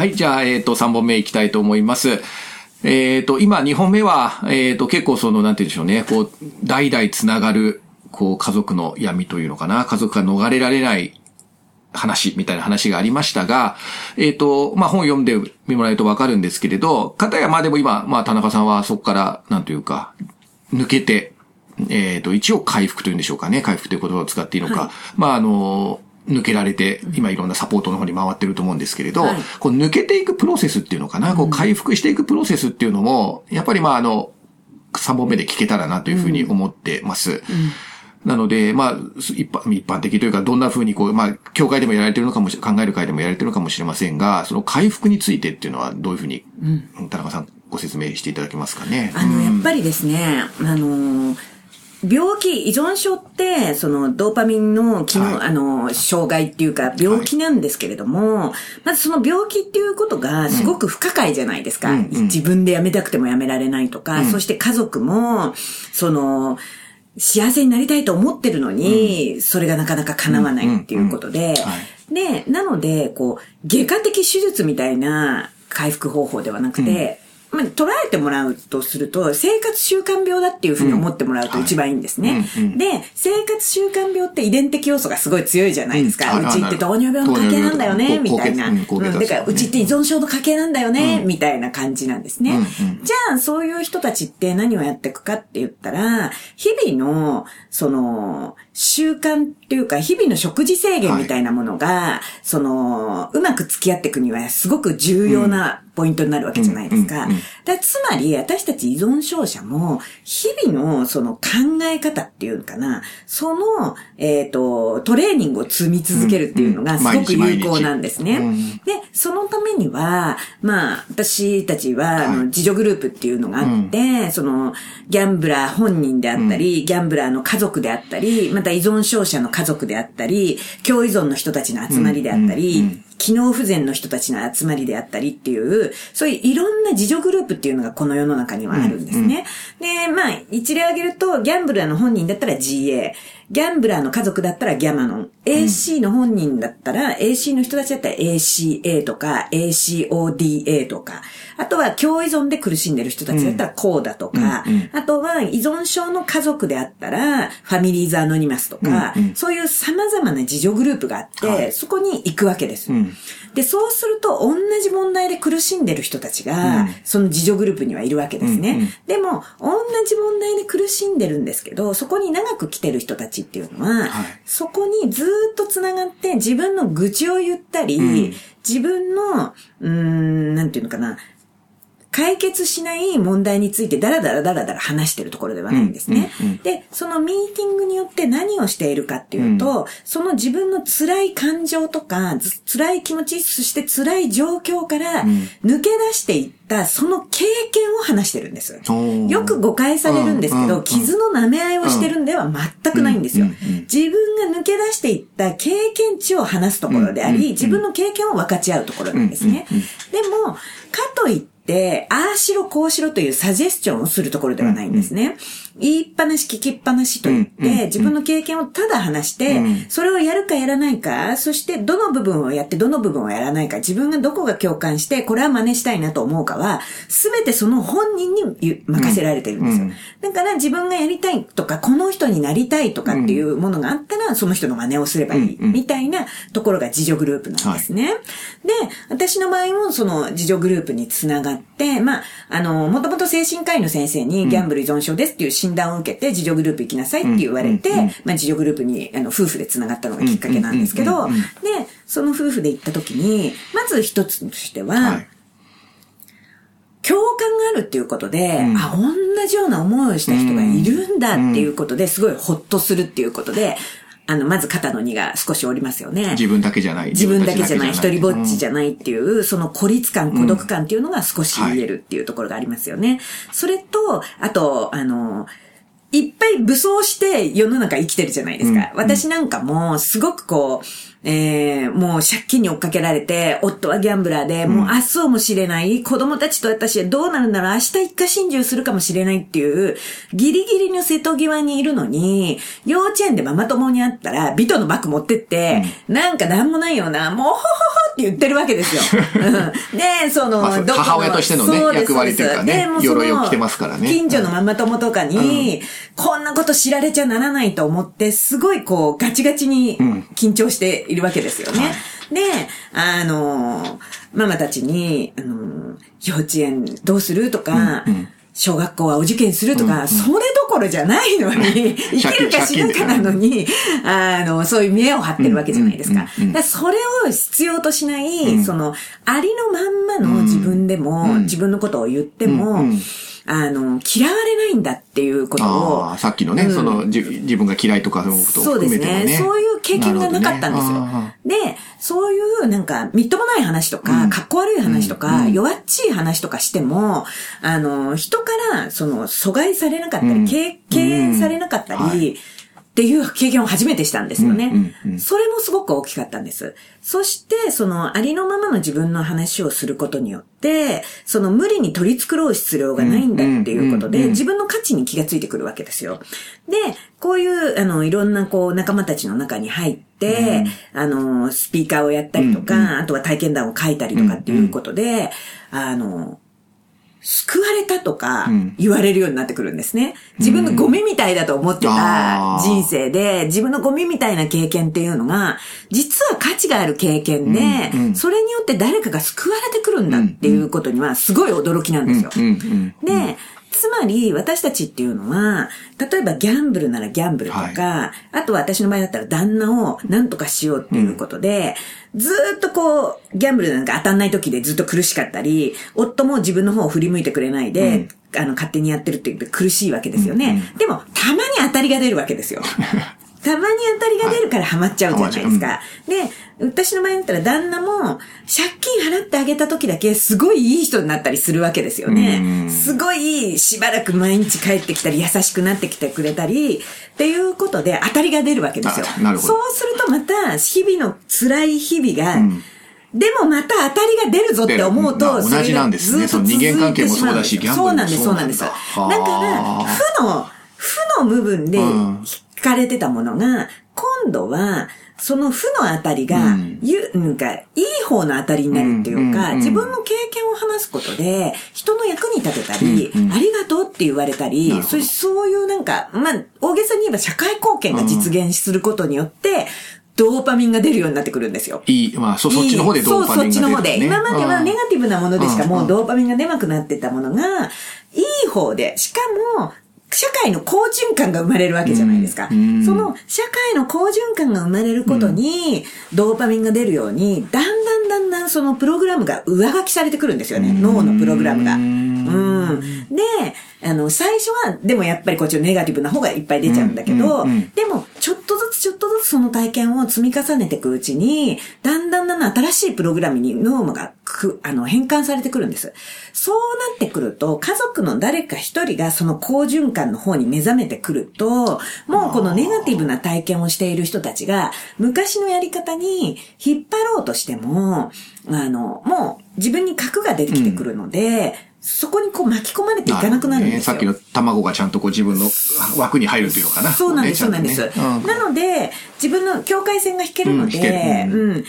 はい、じゃあ、えっ、と、3本目いきたいと思います。えっ、と、今、2本目は、えっ、と、結構その、なんて言うんでしょうね、こう、代々つながる、こう、家族の闇というのかな、家族が逃れられない話みたいな話がありましたが、えっ、と、まあ、本読んでみもらえるとわかるんですけれど、かたやまあでも今、まあ、田中さんはそこから、なんというか、抜けて、えっ、と、一応回復というんでしょうかね。回復という言葉を使っていいのか。まあ、あの、抜けられて、今いろんなサポートの方に回ってると思うんですけれど、はい。こう抜けていくプロセスっていうのかな、こう回復していくプロセスっていうのも、やっぱりまああの、3本目で聞けたらなというふうに思ってます。なので、まあ、一般、一般的というか、どんな風にこう、まあ、教会でもやられてるのかもし、考える会でもやられてるのかもしれませんが、その回復についてっていうのはどういうふうに、田中さんご説明していただけますかね？あの、やっぱりですね、あの、病気、依存症って、その、ドーパミンの機能、はい。あの、障害っていうか、病気なんですけれども、まずその病気っていうことがすごく不可解じゃないですか。うんうん。自分でやめたくてもやめられないとか、うん。そして家族も、その、幸せになりたいと思ってるのに、それがなかなか叶わないっていうことで、うんうん。はで、なので、こう、外科的手術みたいな回復方法ではなくて、まあ、捉えてもらうとすると、生活習慣病だっていうふうに思ってもらうと一番いいんですね。はいうんうん。で、生活習慣病って遺伝的要素がすごい強いじゃないですか。うん。ちって糖尿病の家系なんだよね、みたいな。うん。だから、うちって依存症の家系なんだよね、うん。みたいな感じなんですね。じゃあ、そういう人たちって何をやっていくかって言ったら、日々の、その、習慣っていうか、日々の食事制限みたいなものが、その、うまく付き合っていくにはすごく重要なポイントになるわけじゃないですか。つまり、私たち依存症者も、日々のその考え方っていうのかな、その、えっ、と、トレーニングを積み続けるっていうのがすごく有効なんですね。うん。うんで、そのためには、まあ、私たちは、あの、はい自助グループっていうのがあって、その、ギャンブラー本人であったり、ギャンブラーの家族であったり、また依存症者の家族であったり、共依存の人たちの集まりであったり、うんうんうん機能不全の人たちの集まりであったりっていう、そういういろんな自助グループっていうのがこの世の中にはあるんですね。で、まあ、一例挙げると、ギャンブラーの本人だったら GA、ギャンブラーの家族だったらギャマノン、AC の本人だったら、AC の人たちだったら ACA とか ACODA とか、あとは共依存で苦しんでる人たちだったら CODA とか、うんうん。あとは依存症の家族であったら、ファミリーズアノニマスとか、うんうん。そういう様々な自助グループがあって、はい。そこに行くわけです。うん。で、そうすると、同じ問題で苦しんでる人たちが、うん。その自助グループにはいるわけですね。うんうん。でも、同じ問題で苦しんでるんですけど、そこに長く来てる人たちっていうのは、はい。そこにずーっと繋がって、自分の愚痴を言ったり、うん。自分の、うーん、なんていうのかな、解決しない問題についてダラダラダラダラ話してるところではないんですね。うんうんうんで、そのミーティングによって何をしているかっていうと、その自分の辛い感情とか、ず辛い気持ち、そして辛い状況からん抜け出していった、その経験を話してるんです。よく誤解されるんですけど、うんうん傷の舐め合いをしてるんでは全くないんですようんうんうん。自分が抜け出していった経験値を話すところであうんうんうんり、自分の経験を分かち合うところなんですねうんうん。でも、かといって、ああしろこうしろというサジェスチョンをするところではないんですね。言いっぱなし聞きっぱなしと言っうんうんうん。て、自分の経験をただ話してうん、それをやるかやらないか、そしてどの部分をやってどの部分をやらないか、自分がどこが共感して、これは真似したいなと思うかは、すべてその本人にゆ任せられてるんですよ。うんだから自分がやりたいとか、この人になりたいとかっていうものがあったら、その人の真似をすればいい、うんうん。みたいなところが自助グループなんですね。で、私の場合もその自助グループにつながって、まあ、あの、もともと精神科医の先生にギャンブル依存症ですっていう診断を受けて、自助グループ行きなさいって言われて、まあ、自助グループに、あの、夫婦でつながったのがきっかけなんですけど、で、その夫婦で行った時に、まず一つとしては、はい。共感があるっていうことで、うん。あ、同じような思いをした人がいるんだっていうことで、すごいホッとするっていうことで、あの、まず肩の荷が少し下りますよね。自分だけじゃない。自分だけじゃない、一人ぼっちじゃゃないっていう、その孤立感、孤独感っていうのが少し言えるっていうところがありますよね。それと、あと、あの、いっぱい武装して世の中生きてるじゃないですか。うん。私なんかも、すごくこう、えー、もう借金に追っかけられて、夫はギャンブラーで、もう明日をも知れない、子供たちと私はどうなるんだろう、明日一家心中するかもしれないっていう、ギリギリの瀬戸際にいるのに、幼稚園でママ友に会ったら、ビトのバッグ持ってって、なんかなんもないような、もう言ってるわけですよ。うん。で、その、まあ母親としてのね役割というかね鎧を着てますからね。近所のママ友とかに、こんなこと知られちゃならないと思って、すごいこう、ガチガチに緊張しているわけですよね。で、あの、ママたちに、あの、幼稚園どうするとか、小学校はお受験するとか、それどころじゃないのに、生きるか死ぬかなのに、あの、そういう見栄を張ってるわけじゃないですか。だからそれを必要としない、その、ありのまんまの自分でも、自分のことを言っても、あの、嫌われないんだっていうことをああ、、さっきのね、その、じ自分が嫌いとかそういうことをそうです含めてもね。ね。そういう経験がなかったんですよ。ねで、そういうなんか、みっともない話とか、かっこ悪い話とか、弱っちい話とかしても、あの、人から、その、阻害されなかったり、敬敬遠されなかったり、っていう経験を初めてしたんですよね。それもすごく大きかったんです。そして、その、ありのままの自分の話をすることによって、その無理に取り繕う必要がないんだっていうことで、自分の価値に気がついてくるわけですよ。で、こういう、あの、いろんな、こう、仲間たちの中に入って、あの、スピーカーをやったりとか、あとは体験談を書いたりとかっていうことで、あの、救われたとか言われるようになってくるんですね。自分のゴミみたいだと思ってた人生で、自分のゴミみたいな経験っていうのが、実は価値がある経験で、それによって誰かが救われてくるんだっていうことにはすごい驚きなんですよ。で、つまり私たちっていうのは、例えばギャンブルならギャンブルとか、あとは私の場合だったら旦那を何とかしようっていうことで、ずーっとこう、ギャンブルなんか当たんない時でずっと苦しかったり、夫も自分の方を振り向いてくれないで、あの、勝手にやってるって言って苦しいわけですよね。でも、たまに当たりが出るわけですよ。たまに当たりが出るからハマっちゃうじゃないですか。で、私の場合だったら旦那も借金払ってあげた時だけすごいいい人になったりするわけですよね。すごいしばらく毎日帰ってきたり優しくなってきてくれたりっていうことで当たりが出るわけですよ。そうするとまた日々の辛い日々が、でもまた当たりが出るぞって思うと、同じなんですね。人間関係もそうだしギャンブルもそうなんです、そうそなです。うんなんだだから、負の、負の部分でうん引かれてたものが、今度は、その負のあたりが、ゆなんか、いい方のあたりになるっていうか、うん自分の経験を話すことで、人の役に立てたり、ありがとうって言われたり、そういうそういうなんか、まあ、大げさに言えば社会貢献が実現することによって、ドーパミンが出るようになってくるんですよ。いい、まあ、そ、そっちの方でドーパミンが出る、ね。そう、そっちの方で。今まではネガティブなものでしかもううんドーパミンが出なくなってたものが、いい方で、しかも、社会の好循環が生まれるわけじゃないですか。その社会の好循環が生まれることに、ドーパミンが出るように、だんだんだんだんそのプログラムが上書きされてくるんですよね。脳のプログラムが。うん。で、あの、最初は、でもやっぱりこっちのネガティブな方がいっぱい出ちゃうんだけど、でも、ちょっとずつちょっとずつその体験を積み重ねていくうちに、だんだんだんだん新しいプログラムに脳がく、あの、変換されてくるんです。そうなってくると、家族の誰か一人がその好循環の方に目覚めてくると、もうこのネガティブな体験をしている人たちが、昔のやり方に引っ張ろうとしても、あの、もう自分に核が出てきてくるので、そこにこう巻き込まれていかなくなるんさっきの卵がちゃんとこう自分の枠に入るというのかな。そうなんです、そうなんです。ねちゃんなので、自分の境界線が引けるので、うんうん。で、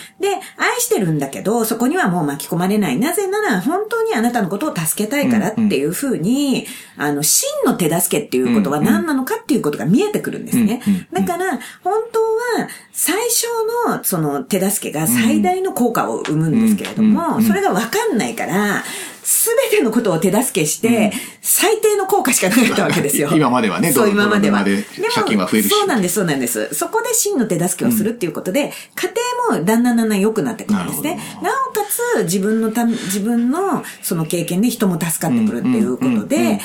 愛してるんだけど、そこにはもう巻き込まれない。なぜなら、本当にあなたのことを助けたいからっていうふうに、あの、真の手助けっていうことは何なのかっていうことが見えてくるんですね。だから、本当は、最小のその手助けが最大の効果を生むんですけれども、それがわかんないから、すべてのことを手助けして、最低の効果しかなかったわけですよ。今まではねそう、ど今までは。で借金は増えるしそうなんです、そうなんです。そこで真の手助けをするっていうことで、家庭もだんだんだんだん良くなってくるんですね。なおかつ、自分のた、自分のその経験で人も助かってくるっていうことで、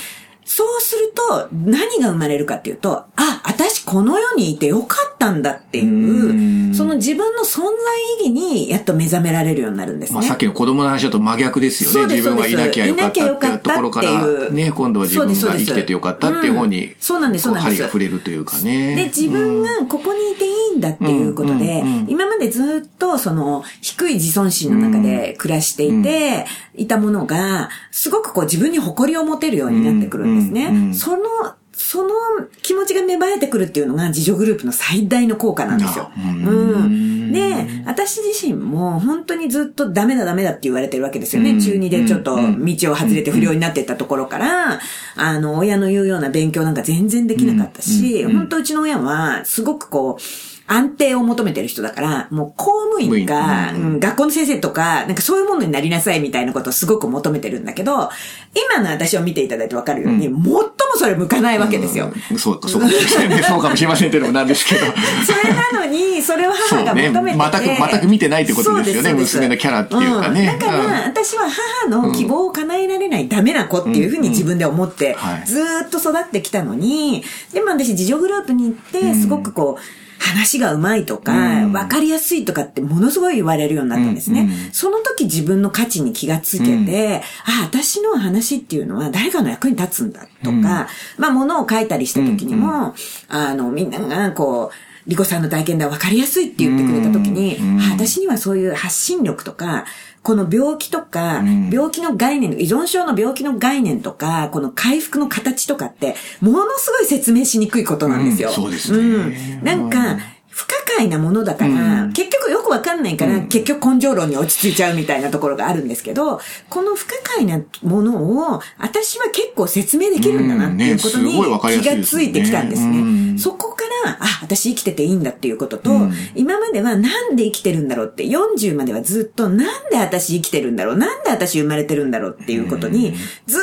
そうすると、何が生まれるかっていうと、あ、私この世にいてよかったんだっていう、その自分の存在意義にやっと目覚められるようになるんですね。まあ、さっきの子供の話だと真逆ですよね。自分はいなきゃよかったっていうところから、いなきゃよかったっていう。ね、今度は自分が生きててよかったっていう方に、うんそうなんですそうなんです。こ針が触れるというかね。で、自分がここにいていいんだっていうことで、今までずっとその低い自尊心の中で暮らしていて、いたものが、すごくこう自分に誇りを持てるようになってくるんですね。その、その気持ちが芽生えてくるっていうのが自助グループの最大の効果なんですよ。うん。で、私自身も本当にずっとダメだダメだって言われてるわけですよね。中2でちょっと道を外れて不良になっていったところから、あの、親の言うような勉強なんか全然できなかったし、本当うちの親はすごくこう、安定を求めてる人だから、もう公務員か、うん。学校の先生とか、なんかそういうものになりなさいみたいなことをすごく求めてるんだけど、今の私を見ていただいてわかるように、最もそれ向かないわけですよ。うん。そう、そうかもしれないね。そうかもしれませんけどもなんですけど。それなのに、それを母が求めてて、ね。全く全く見てないってことですよね娘のキャラっていうかね。ん。だから、うん。私は母の希望を叶えられないダメな子っていうふうに自分で思ってはい、ずーっと育ってきたのに、でも私、自助グループに行って、すごくこう、話がうまいとか、うん。わかりやすいとかってものすごい言われるようになったんですね。うんうんその時自分の価値に気がつけて、あ、私の話っていうのは誰かの役に立つんだとか、まあ物を書いたりした時にも、あの、みんながこう、リコさんの体験談分かりやすいって言ってくれた時に、うん。あ私にはそういう発信力とか、この病気とか、ん。病気の概念、依存症の病気の概念とか、この回復の形とかって、ものすごい説明しにくいことなんですよ。うん。そうですね。うん。なんか、不可解なものだから、うん。結局よくわかんないから、結局根性論に落ち着いちゃうみたいなところがあるんですけど、この不可解なものを、私は結構説明できるんだなっていうことに気がついてきたんですね。うん。そこから、あ、私生きてていいんだっていうことと、うん。今まではなんで生きてるんだろうって、40まではずっとなんで私生きてるんだろうなんで私生まれてるんだろうっていうことに、ずーっ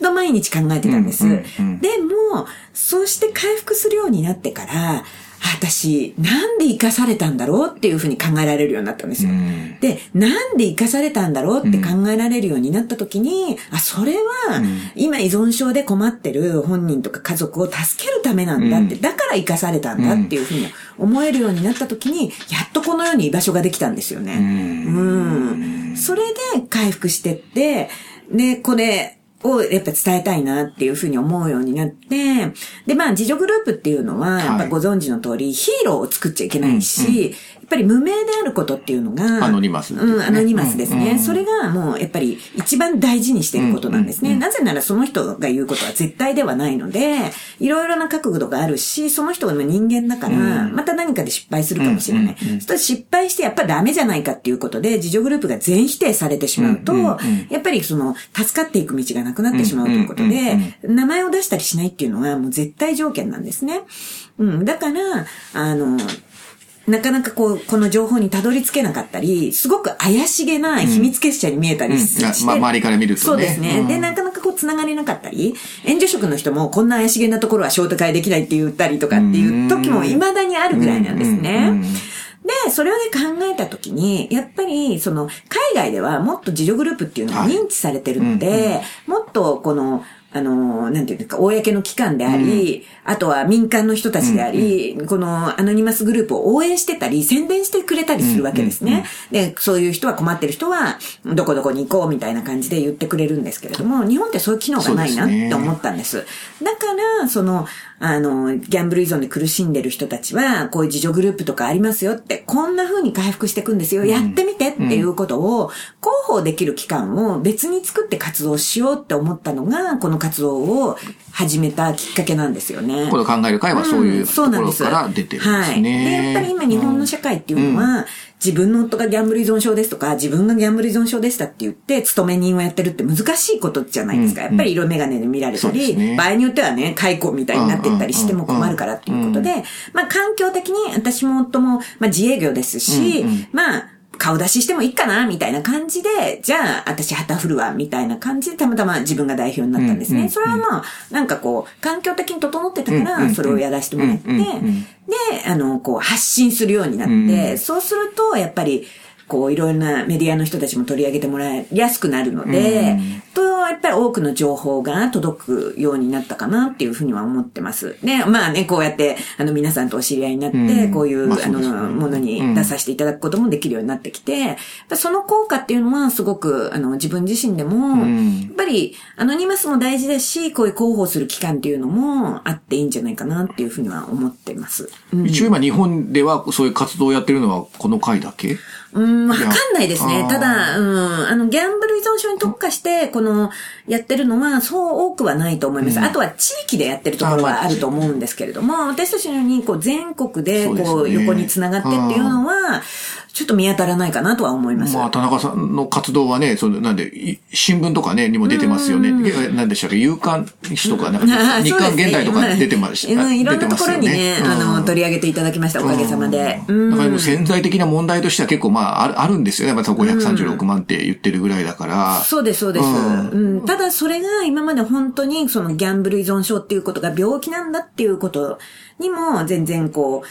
と毎日考えてたんです。でも、そうして回復するようになってから、私、なんで生かされたんだろうっていうふうに考えられるようになったんですよ。うんで、なんで生かされたんだろうって考えられるようになった時に、あ、それは、今依存症で困ってる本人とか家族を助けるためなんだって、うんだから生かされたんだっていうふうに思えるようになった時に、やっとこの世に居場所ができたんですよね。うん。それで回復してって、で、これ、をやっぱ伝えたいなっていうふうに思うようになって、で、まあ、自助グループっていうのは、やっぱご存知の通り、ヒーローを作っちゃいけないし、ぱり無名であることっていうのが、アノニマスねうん、アノニマスですね。うんうんそれがもう、やっぱり一番大事にしていることなんですね。なぜならその人が言うことは絶対ではないので、いろいろな角度があるし、その人は人間だから、また何かで失敗するかもしれない。そ失敗してやっぱダメじゃないかっていうことで、自助グループが全否定されてしまうと、うんうんうんやっぱりその、助かっていく道がなくなってしまうということで、名前を出したりしないっていうのはもう絶対条件なんですね。うん。だから、あの、なかなかこう、この情報にたどり着けなかったり、すごく怪しげな秘密結社に見えたりしうん。まあ周りから見るとね。そうですね。うん。で、なかなかこう、繋がれなかったり、援助職の人もこんな怪しげなところは招待会できないって言ったりとかっていう時も未だにあるぐらいなんですね。うん。うん。で、それをね考えたときに、やっぱり、その、海外ではもっと自助グループっていうのが認知されてるので、もっとこの、あの、なんていうんですか、公の機関であり、あとは民間の人たちであり、このアノニマスグループを応援してたり、宣伝してくれたりするわけですね。で、そういう人は困ってる人は、どこどこに行こうみたいな感じで言ってくれるんですけれども、日本ってそういう機能がないなって思ったんです。だから、その、あの、ギャンブル依存で苦しんでる人たちは、こういう自助グループとかありますよって、こんな風に回復していくんですよ。やってみてっていうことを、広報できる機関を別に作って活動しようって思ったのが、この活動を始めたきっかけなんですよね。この考える会はそういうところから出てるんですはい。ね。で、やっぱり今日本の社会っていうのは、自分の夫がギャンブル依存症ですとか、自分がギャンブル依存症でしたって言って、勤め人をやってるって難しいことじゃないですか。やっぱり色眼鏡で見られたり、ね場合によってはね、解雇みたいになってったりしても困るからっていうことで、まあ環境的に私も夫も、まあ自営業ですし、まあ、顔出ししてもいいかなみたいな感じで、じゃあ、私旗振るわ、みたいな感じで、たまたま自分が代表になったんですね。うんうんそれはまあ、なんかこう、環境的に整ってたかうんら、それをやらせてもらって、で、あの、こう、発信するようになって、うん。そうすると、やっぱり、こう、いろいろなメディアの人たちも取り上げてもらいやすくなるので、と、やっぱり多くの情報が届くようになったかなっていうふうには思ってます。で、まあね、こうやって、あの、皆さんとお知り合いになって、うん。こういう、あの、ものに出させていただくこともできるようになってきて、その効果っていうのはすごく、あの、自分自身でも、ん。やっぱり、アノニマスも大事だし、こういう広報する機関っていうのもあっていいんじゃないかなっていうふうには思ってます。うん。一応今日本ではそういう活動をやってるのはこの回だけ？うん、わかんないですね。ただ、うん、あの、ギャンブル依存症に特化して、この、やってるのは、そう多くはないと思います。あとは地域でやってるところはあると思うんですけれども、私たちのように、こう、全国で、こう、横に繋がってっていうのは、ちょっと見当たらないかなとは思います。まあ、田中さんの活動はね、その、なんで、い新聞とかね、にも出てますよね。えなんでしたっけ、夕刊誌とか、なんか、日刊現代とか出てますし、そうですねうん、いろんなところにね、あの、取り上げていただきました、おかげさまで。うん。だから潜在的な問題としては結構まああるあるんですよね。また536万って言ってるぐらいだから。そうです、そうです、うんうん。ただ、それが今まで本当に、そのギャンブル依存症っていうことが病気なんだっていうことにも、全然こう、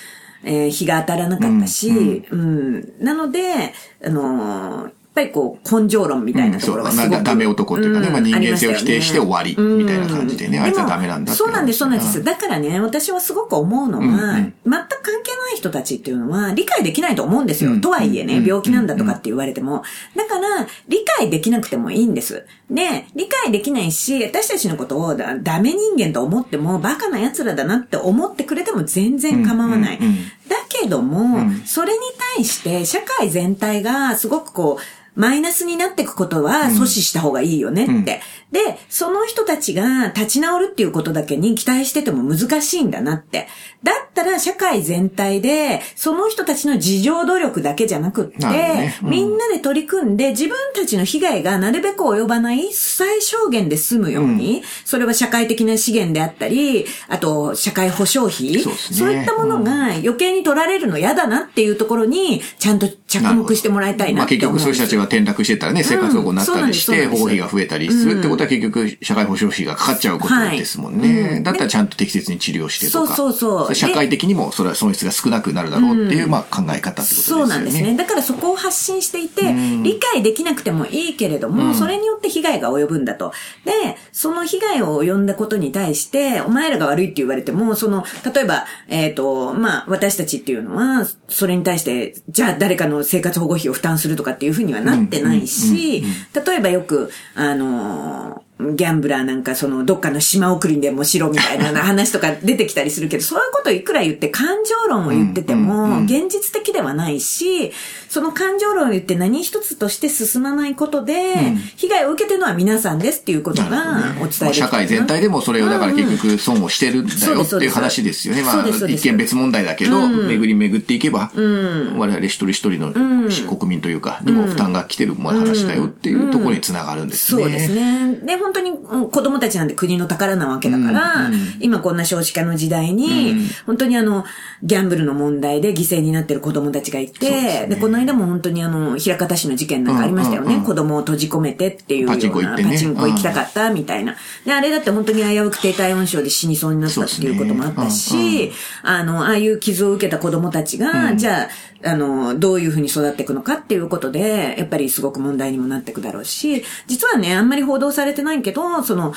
えー日が当たらなかったし、うん、なので、あのーぱりこう、根性論みたいなところがすごく、うんそうダメ男っていうかねまあ人間性を否定して終わりうん。みたいな感じでねあいつはダメなんだそうなんです、そうなんです。だからね、私はすごく思うのは、うんうん。全く関係ない人たちっていうのは理解できないと思うんですよ。うん。とはいえね、うん。病気なんだとかって言われても。だから、理解できなくてもいいんです。で、理解できないし、私たちのことをだダメ人間と思っても、バカな奴らだなって思ってくれても全然構わない。うんうんうん。だけども、うん。それに対して社会全体がすごくこう、マイナスになっていくことは阻止した方がいいよねって。うんで、その人たちが立ち直るっていうことだけに期待してても難しいんだなって。だったら社会全体で、その人たちの自助努力だけじゃなくって、ね。うん。みんなで取り組んで自分たちの被害がなるべく及ばない最小限で済むように、それは社会的な資源であったり、あと社会保障費、そうね。いったものが余計に取られるの嫌だなっていうところに、ちゃんと着目してもらいたいまあなって思うんです結局そういう人たちが転落してたらね、生活保護になったりして、保護費が増えたりするってことは結局社会保障費がかかっちゃうことですもんはいね。うんだったらちゃんと適切に治療してとか。そうそうそう社会的にもそれは損失が少なくなるだろうっていう、まあ考え方ってことですよね。そうなんですね。だからそこを発信していて、ん理解できなくてもいいけれども、うんそれによって被害が及ぶんだと。で、その被害を及んだことに対して、お前らが悪いって言われても、その、例えば、えっ、と、まあ、私たちっていうのは、それに対して、じゃあ誰かの生活保護費を負担するとかっていうふうにはなってないし、例えばよく、あの now. ギャンブラーなんかそのどっかの島送りでもしろみたいな話とか出てきたりするけど、そういうこといくら言って感情論を言っててもうん現実的ではないし、その感情論を言って何一つとして進まないことで、被害を受けてるのは皆さんですっていうことがお伝えでき社会全体でもそれをだから結局損をしてるんだよっていう話ですよね。まあ一見別問題だけど、巡り巡っていけば、ん。我々一人一人の国民というか、にも負担が来てる話だよっていうところにつながるんですね。そうですね。で、本当にうん子供たちなんて国の宝なわけだから、今こんな少子化の時代に、本当にあの、ギャンブルの問題で犠牲になってる子供たちがいて、で,、この間も本当にあの、平方市の事件なんかありましたよね。うんうん。うん子供を閉じ込めてっていうような、パチンコ行ってね。パチンコ行きたかったみたいな。で、あれだって本当に危うく低体温症で死にそうになったっていうこともあったし、あの、ああいう傷を受けた子供たちが、じゃあ、あの、どういうふうに育っていくのかっていうことで、やっぱりすごく問題にもなっていくだろうし、実はね、あんまり報道されてないけど、その、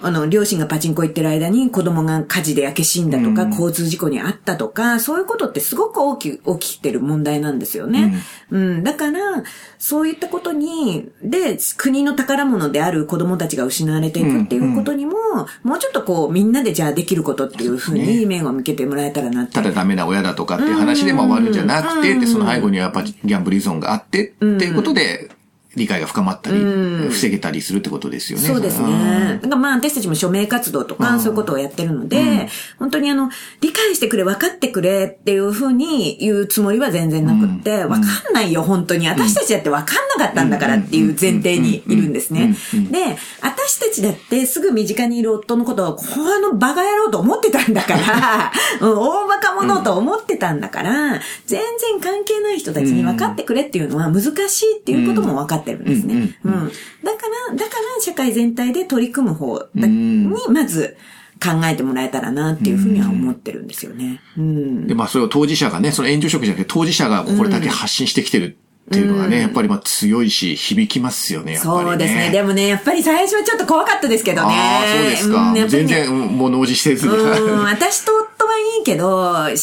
あの、両親がパチンコ行ってる間に子供が火事で焼け死んだとか、交通事故にあったとか、そういうことってすごく大きく起きてる問題なんですよね。うん、だから、そういったことに、で、国の宝物である子供たちが失われていくっていうことにも、もうちょっとこう、みんなでじゃあできることっていうふうに目を向けてもらえたらなって。ただダメな親だとかっていう話でも終わるんじゃなくて、で、その背後にはやっぱギャンブル依存があって、っていうことで、理解が深まったり、防げたりするってことですよね。そうですね。だからまあ私たちも署名活動とかそういうことをやってるので、本当にあの、理解してくれ、分かってくれっていうふうに言うつもりは全然なくって、分かんないよ、本当に。私たちだって分かんなかったんだからっていう前提にいるんですね。で、私たちだってすぐ身近にいる夫のことを、このバカ野郎と思ってたんだから、うん大バカ者と思ってたんだから、全然関係ない人たちに分かってくれっていうのは難しいっていうことも分かってるんですね。うん。だから、だから社会全体で取り組む方だに、まず考えてもらえたらなっていうふうには思ってるんですよね。うん。で、まあそれを当事者がね、その援助職じゃなくて当事者がこれだけ発信してきてるっていうのがね、やっぱりまあ強いし、響きますよね、やっぱりね。そうですね。でもね、やっぱり最初はちょっと怖かったですけどね。ああ、そうですか。んやっぱりね全然、うんもう脳死せずに。うん、私と夫はいいけど、思春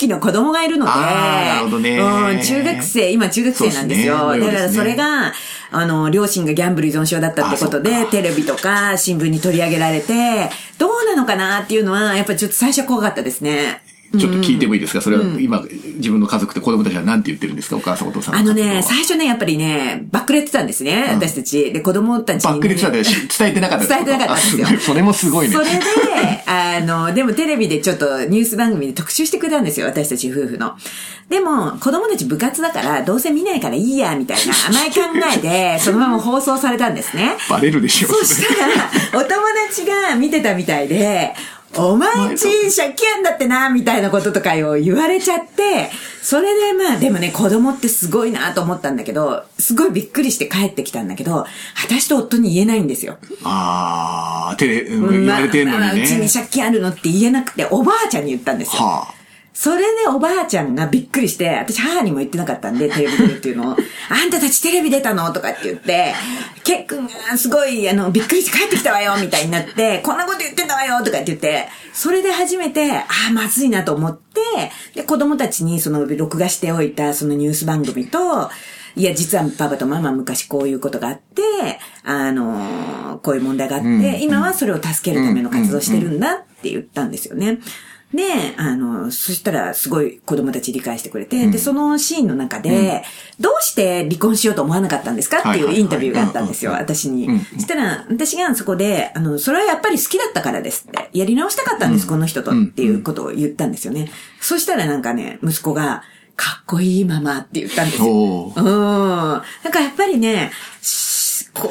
期の子供がいるので、なるほどねうん、中学生、今中学生なんですよ。すねだからそれが、あの、両親がギャンブル依存症だったってことで、テレビとか新聞に取り上げられて、どうなのかなっていうのは、やっぱりちょっと最初怖かったですね。ちょっと聞いてもいいですか？それは今、自分の家族って子供たちは何て言ってるんですか？お母さんお父さんあのね、最初ね、やっぱりね、バックレってたんですね、私たち。で、子供たちに、ね。バックレてたんでし伝えてなかった伝えてなかったんですよそれもすごいね。それで、あの、でもテレビでちょっとニュース番組で特集してくれたんですよ、私たち夫婦の。でも、子供たち部活だから、どうせ見ないからいいや、みたいな 甘い考えで、そのまま放送されたんですね。バレるでしょそしたら、お友達が見てたみたいで、お前んち借金あんだってな、みたいなこととかを言われちゃって、それでまあ、でもね、子供ってすごいなと思ったんだけど、すごいびっくりして帰ってきたんだけど、私と夫に言えないんですよ。ああ、テレ、うん言われてんのまあにね。うちに借金あるのって言えなくて、おばあちゃんに言ったんですよ。はあ。それでおばあちゃんがびっくりして、私母にも言ってなかったんで、テレビ出るっていうのを、あんたたちテレビ出たの？とかって言って、ケックンがすごい、あの、びっくりして帰ってきたわよみたいになって、こんなこよとかって言って、それで初めて、ああ、まずいなと思って、で、子供たちにその、録画しておいたそのニュース番組と、いや、実はパパとママ昔こういうことがあって、あのこういう問題があって、今はそれを助けるための活動してるんだって言ったんですよね。で、あの、そしたらすごい子供たち理解してくれて、で、そのシーンの中で、どうして離婚しようと思わなかったんですか？ってはいうインタビューがあったんですよ、うんうん私に。うんうん。そしたら、私がそこで、あの、それはやっぱり好きだったからですって、やり直したかったんです、この人とっていうことを言ったんですよね。そしたらなんかね、息子が、かっこいいママって言ったんですよ。うん。なんかやっぱりね、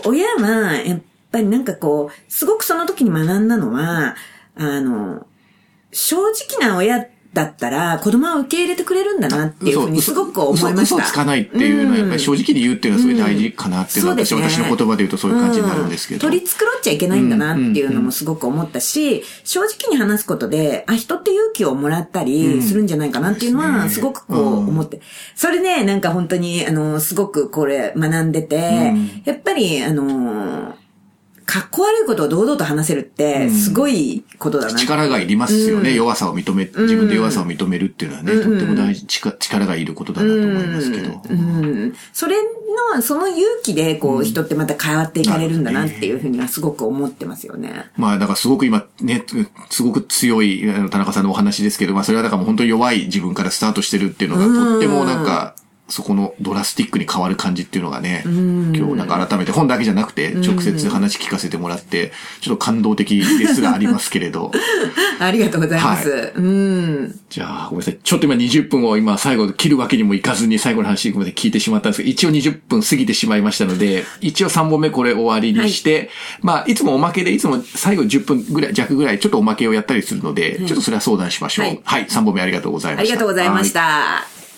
親は、やっぱりなんかこう、すごくその時に学んだのは、あの、正直な親だったら子供は受け入れてくれるんだなっていうふうにすごく思いました。嘘嘘つかないっていうのはやっぱり正直に言うっていうのはすごい大事かなっていうのは、うんそうですね私私の言葉で言うとそういう感じになるんですけど。取り繕っちゃいけないんだなっていうのもすごく思ったし、正直に話すことで、あ、人って勇気をもらったりするんじゃないかなっていうのは、うんすごくこう思って。それね、なんか本当に、あの、すごくこれ学んでて、やっぱり、あの、かっこ悪いことを堂々と話せるって、すごいことだな。力がいりますよね、弱さを認め、自分で弱さを認めるっていうのはね、とっても大事、力力がいることだなと思いますけど。うん。それの、その勇気で、こう、人ってまた変わっていかれるんだなっていうふうにはすごく思ってますよね。まあ、だからすごく今ね、すごく強い田中さんのお話ですけど、まあそれはだからもう本当に弱い自分からスタートしてるっていうのが、とってもなんか、そこのドラスティックに変わる感じっていうのがね、今日なんか改めて本だけじゃなくて、直接話聞かせてもらって、ちょっと感動的ですらありますけれど。ありがとうございます。はうん。じゃあ、ごめんなさい。ちょっと今20分を今最後切るわけにもいかずに最後の話ごめんなさい聞いてしまったんですけど、一応20分過ぎてしまいましたので、一応3本目これ終わりにして、まあ、いつもおまけで、いつも最後10分ぐらい、弱ぐらい、ちょっとおまけをやったりするので、ちょっとそれは相談しましょう。はいはい、3本目ありがとうございました。ありがとうございました。